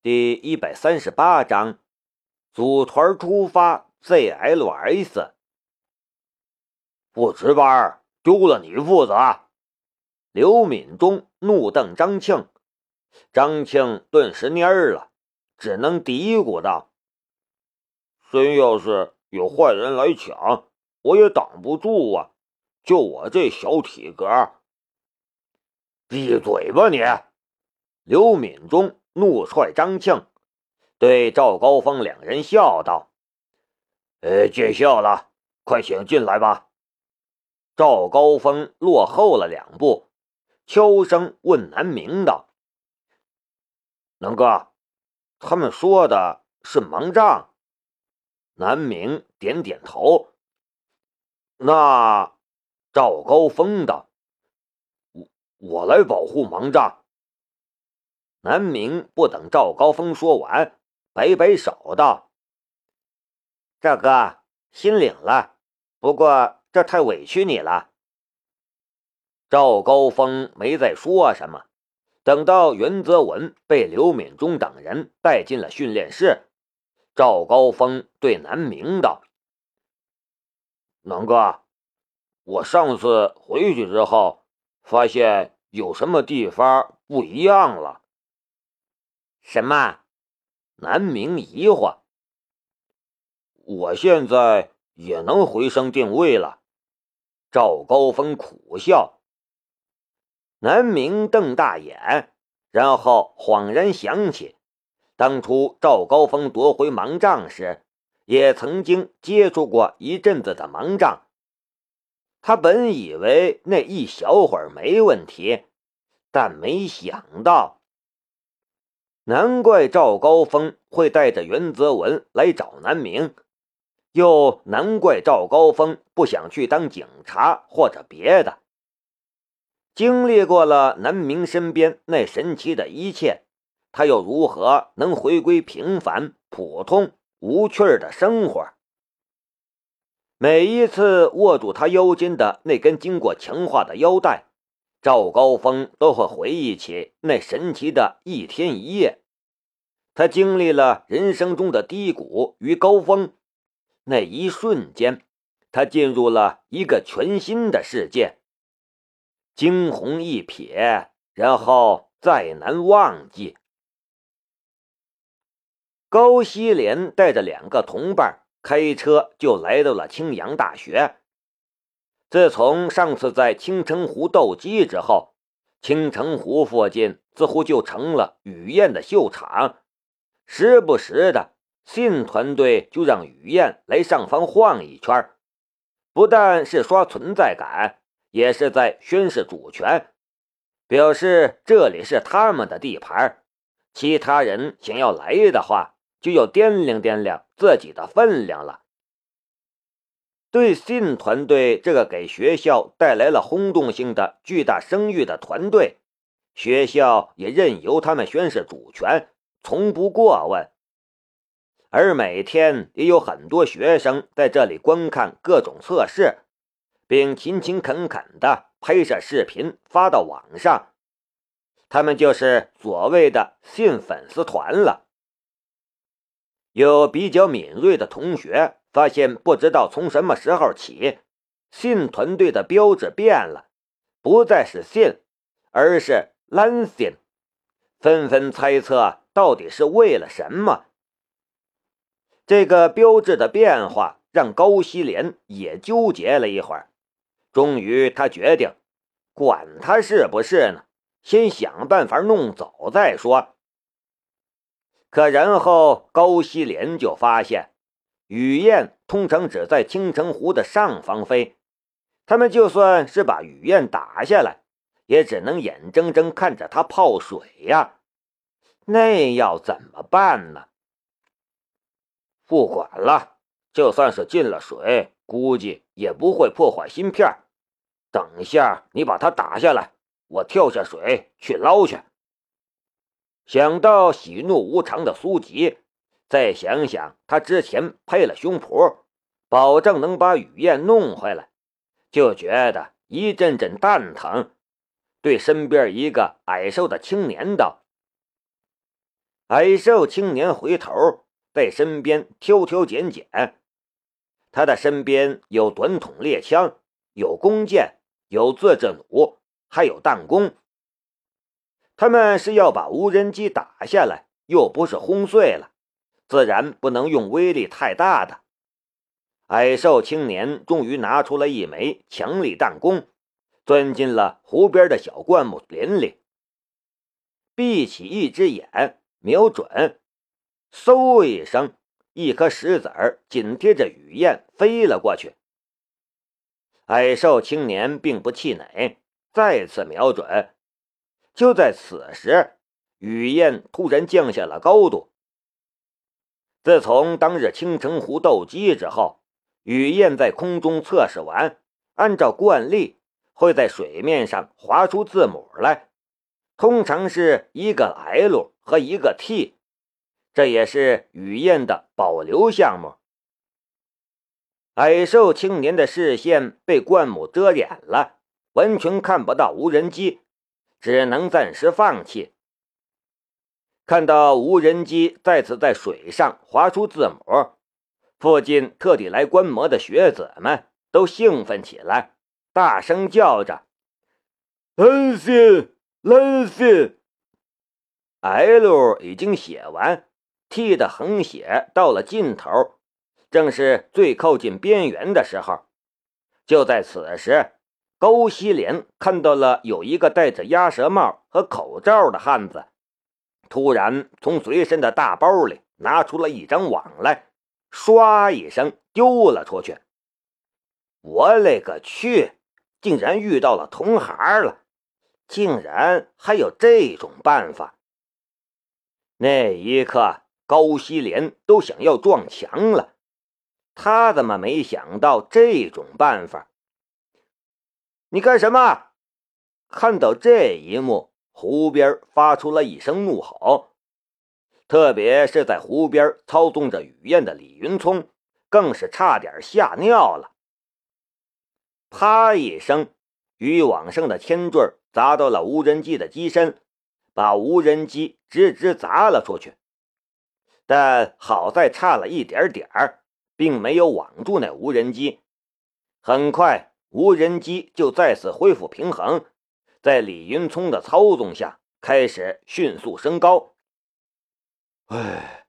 第一百三十八章，组团出发。ZLS，不值班，丢了你负责。刘敏忠怒瞪张庆，张庆顿时蔫了，只能嘀咕道：“真要是有坏人来抢，我也挡不住啊！就我这小体格。”闭嘴吧你！刘敏忠怒踹张庆，对赵高峰两人笑道：“呃，见笑了，快请进来吧。”赵高峰落后了两步，悄声问南明道：“南哥，他们说的是盲杖？”南明点点头。那赵高峰道：“我我来保护盲杖。”南明不等赵高峰说完，摆摆手道：“赵哥，心领了。不过这太委屈你了。”赵高峰没再说什么。等到袁泽文被刘敏忠等人带进了训练室，赵高峰对南明道：“南哥，我上次回去之后，发现有什么地方不一样了。”什么？南明疑惑。我现在也能回声定位了。赵高峰苦笑。南明瞪大眼，然后恍然想起，当初赵高峰夺回盲杖时，也曾经接触过一阵子的盲杖。他本以为那一小会儿没问题，但没想到。难怪赵高峰会带着袁泽文来找南明，又难怪赵高峰不想去当警察或者别的。经历过了南明身边那神奇的一切，他又如何能回归平凡、普通、无趣的生活？每一次握住他腰间的那根经过强化的腰带。赵高峰都会回忆起那神奇的一天一夜，他经历了人生中的低谷与高峰，那一瞬间，他进入了一个全新的世界，惊鸿一瞥，然后再难忘记。高希莲带着两个同伴开车就来到了青阳大学。自从上次在青城湖斗鸡之后，青城湖附近似乎就成了雨燕的秀场，时不时的，信团队就让雨燕来上方晃一圈，不但是刷存在感，也是在宣示主权，表示这里是他们的地盘，其他人想要来的话，就要掂量掂量自己的分量了。对信团队这个给学校带来了轰动性的巨大声誉的团队，学校也任由他们宣示主权，从不过问。而每天也有很多学生在这里观看各种测试，并勤勤恳恳地拍摄视频发到网上。他们就是所谓的信粉丝团了。有比较敏锐的同学。发现不知道从什么时候起，信团队的标志变了，不再是信，而是蓝信，纷纷猜测到底是为了什么。这个标志的变化让高希莲也纠结了一会儿，终于他决定，管他是不是呢，先想办法弄走再说。可然后高希莲就发现。雨燕通常只在青城湖的上方飞，他们就算是把雨燕打下来，也只能眼睁睁看着它泡水呀，那要怎么办呢？不管了，就算是进了水，估计也不会破坏芯片。等一下，你把它打下来，我跳下水去捞去。想到喜怒无常的苏吉。再想想，他之前配了胸脯，保证能把雨燕弄回来，就觉得一阵阵蛋疼。对身边一个矮瘦的青年道：“矮瘦青年回头在身边挑挑拣拣，他的身边有短筒猎枪，有弓箭，有自制弩，还有弹弓。他们是要把无人机打下来，又不是轰碎了，自然不能用威力太大的。矮瘦青年终于拿出了一枚强力弹弓，钻进了湖边的小灌木林里，闭起一只眼。瞄准，嗖一声，一颗石子儿紧贴着雨燕飞了过去。矮瘦青年并不气馁，再次瞄准。就在此时，雨燕突然降下了高度。自从当日青城湖斗鸡之后，雨燕在空中测试完，按照惯例会在水面上划出字母来，通常是一个 L。和一个 T，这也是雨燕的保留项目。矮瘦青年的视线被灌木遮掩了，完全看不到无人机，只能暂时放弃。看到无人机再次在水上划出字母，附近特地来观摩的学子们都兴奋起来，大声叫着：“蓝心，蓝心！” L 已经写完，T 的横写到了尽头，正是最靠近边缘的时候。就在此时，高希莲看到了有一个戴着鸭舌帽和口罩的汉子，突然从随身的大包里拿出了一张网来，唰一声丢了出去。我勒个去！竟然遇到了同行了，竟然还有这种办法！那一刻，高希莲都想要撞墙了。他怎么没想到这种办法？你干什么？看到这一幕，湖边发出了一声怒吼。特别是在湖边操纵着雨燕的李云聪，更是差点吓尿了。啪一声，渔网上的铅坠砸到了无人机的机身。把无人机直直砸了出去，但好在差了一点点儿，并没有网住那无人机。很快，无人机就再次恢复平衡，在李云聪的操纵下开始迅速升高。唉，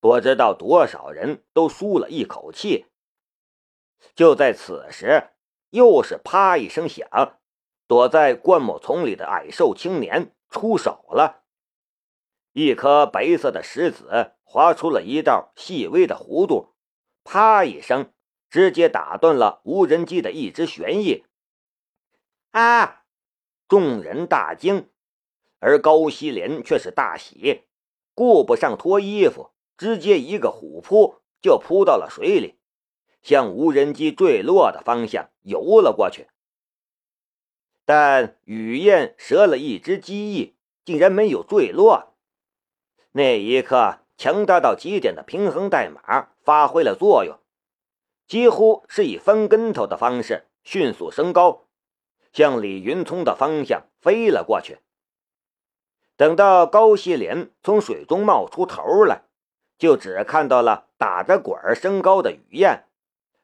不知道多少人都舒了一口气。就在此时，又是啪一声响，躲在灌木丛里的矮瘦青年。出手了，一颗白色的石子划出了一道细微的弧度，啪一声，直接打断了无人机的一只旋翼。啊！众人大惊，而高希莲却是大喜，顾不上脱衣服，直接一个虎扑就扑到了水里，向无人机坠落的方向游了过去。但雨燕折了一只机翼，竟然没有坠落。那一刻，强大到极点的平衡代码发挥了作用，几乎是以翻跟头的方式迅速升高，向李云聪的方向飞了过去。等到高希莲从水中冒出头来，就只看到了打着滚儿升高的雨燕，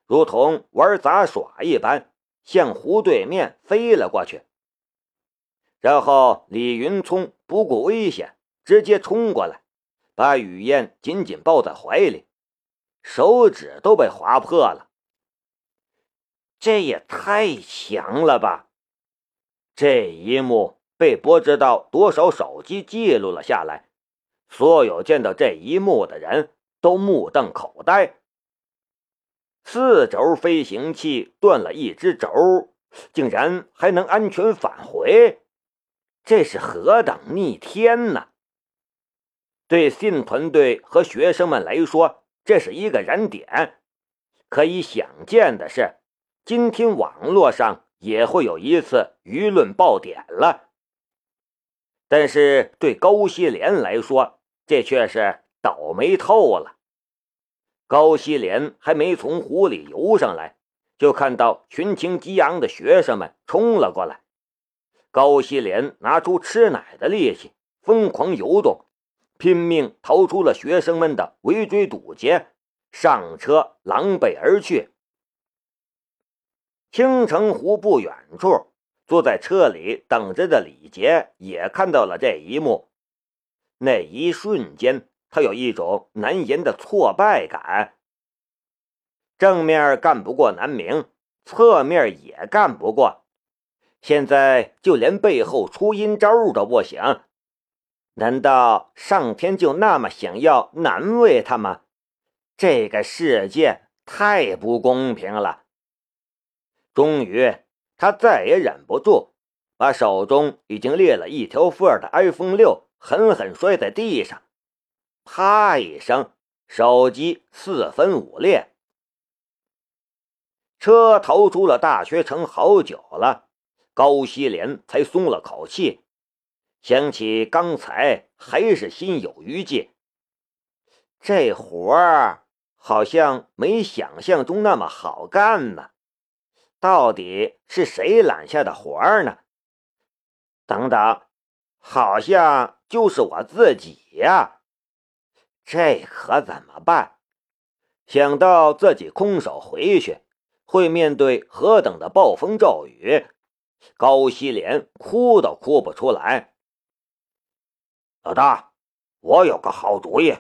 如同玩杂耍一般。向湖对面飞了过去，然后李云聪不顾危险，直接冲过来，把雨燕紧紧抱在怀里，手指都被划破了。这也太强了吧！这一幕被不知道多少手机记录了下来，所有见到这一幕的人都目瞪口呆。四轴飞行器断了一只轴，竟然还能安全返回，这是何等逆天呐！对信团队和学生们来说，这是一个燃点。可以想见的是，今天网络上也会有一次舆论爆点了。但是对高希濂来说，这却是倒霉透了。高希濂还没从湖里游上来，就看到群情激昂的学生们冲了过来。高希莲拿出吃奶的力气，疯狂游动，拼命逃出了学生们的围追堵截，上车狼狈而去。青城湖不远处，坐在车里等着的李杰也看到了这一幕。那一瞬间，他有一种难言的挫败感。正面干不过南明，侧面也干不过，现在就连背后出阴招都不行。难道上天就那么想要难为他吗？这个世界太不公平了。终于，他再也忍不住，把手中已经裂了一条缝的 iPhone 六狠狠摔在地上，啪一声，手机四分五裂。车逃出了大学城好久了，高希莲才松了口气。想起刚才，还是心有余悸。这活儿好像没想象中那么好干呢。到底是谁揽下的活儿呢？等等，好像就是我自己呀。这可怎么办？想到自己空手回去，会面对何等的暴风骤雨，高希莲哭都哭不出来。老大，我有个好主意。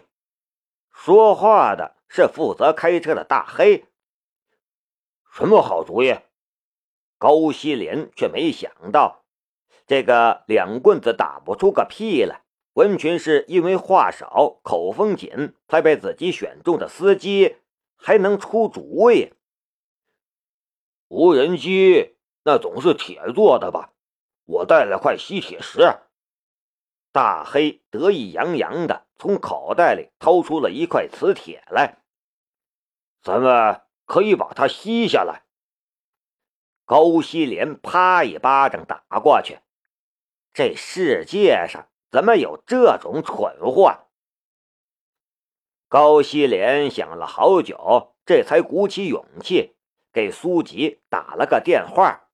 说话的是负责开车的大黑。什么好主意？高希莲却没想到，这个两棍子打不出个屁来，完全是因为话少、口风紧才被自己选中的司机，还能出主意。无人机那总是铁做的吧？我带了块吸铁石。大黑得意洋洋的从口袋里掏出了一块磁铁来，咱们可以把它吸下来。高希莲啪一巴掌打过去，这世界上怎么有这种蠢货？高希莲想了好久，这才鼓起勇气给苏吉打了个电话。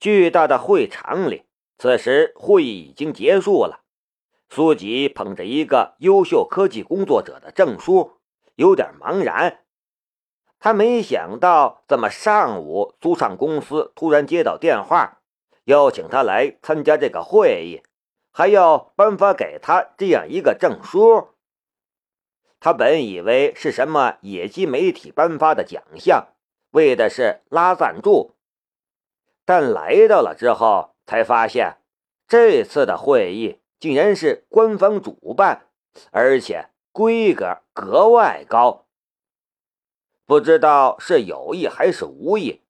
巨大的会场里。此时会议已经结束了，苏吉捧着一个优秀科技工作者的证书，有点茫然。他没想到，怎么上午租上公司突然接到电话，邀请他来参加这个会议，还要颁发给他这样一个证书。他本以为是什么野鸡媒体颁发的奖项，为的是拉赞助，但来到了之后。才发现，这次的会议竟然是官方主办，而且规格格外高。不知道是有意还是无意，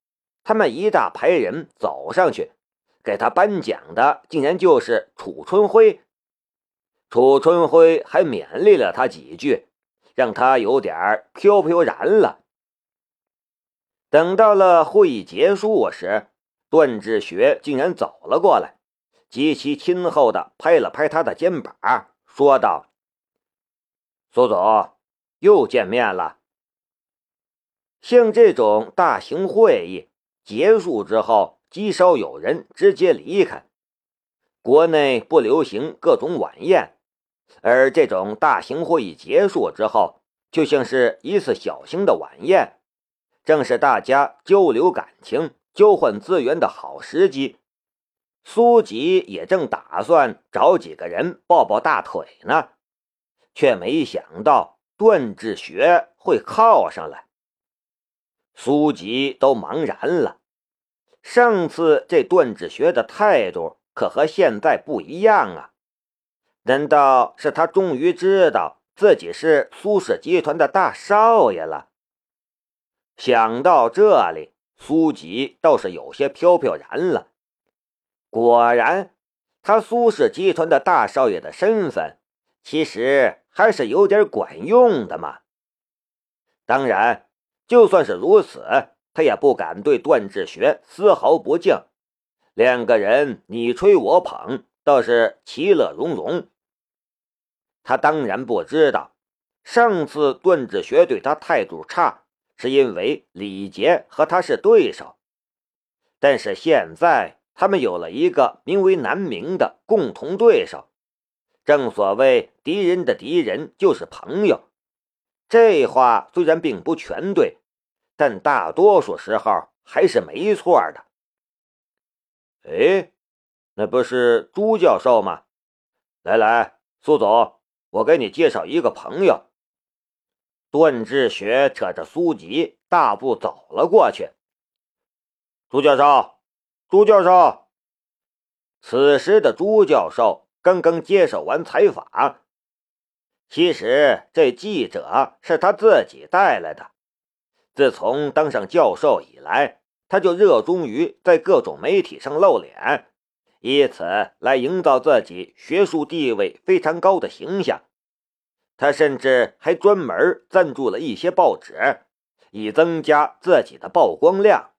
他们一大排人走上去，给他颁奖的竟然就是楚春辉。楚春辉还勉励了他几句，让他有点飘飘然了。等到了会议结束时。段志学竟然走了过来，极其亲厚的拍了拍他的肩膀，说道：“苏总，又见面了。像这种大型会议结束之后，极少有人直接离开。国内不流行各种晚宴，而这种大型会议结束之后，就像是一次小型的晚宴，正是大家交流感情。”交换资源的好时机，苏吉也正打算找几个人抱抱大腿呢，却没想到段志学会靠上来。苏吉都茫然了，上次这段志学的态度可和现在不一样啊！难道是他终于知道自己是苏氏集团的大少爷了？想到这里。苏吉倒是有些飘飘然了。果然，他苏氏集团的大少爷的身份，其实还是有点管用的嘛。当然，就算是如此，他也不敢对段志学丝毫不敬。两个人你吹我捧，倒是其乐融融。他当然不知道，上次段志学对他态度差。是因为李杰和他是对手，但是现在他们有了一个名为南明的共同对手，正所谓敌人的敌人就是朋友，这话虽然并不全对，但大多数时候还是没错的。哎，那不是朱教授吗？来来，苏总，我给你介绍一个朋友。段志学扯着苏吉大步走了过去。朱教授，朱教授。此时的朱教授。刚刚接受完采访，其实这记者是他自己带来的。自从当上教授以来，他就热衷于在各种媒体上露脸，以此来营造自己学术地位非常高的形象。他甚至还专门赞助了一些报纸，以增加自己的曝光量。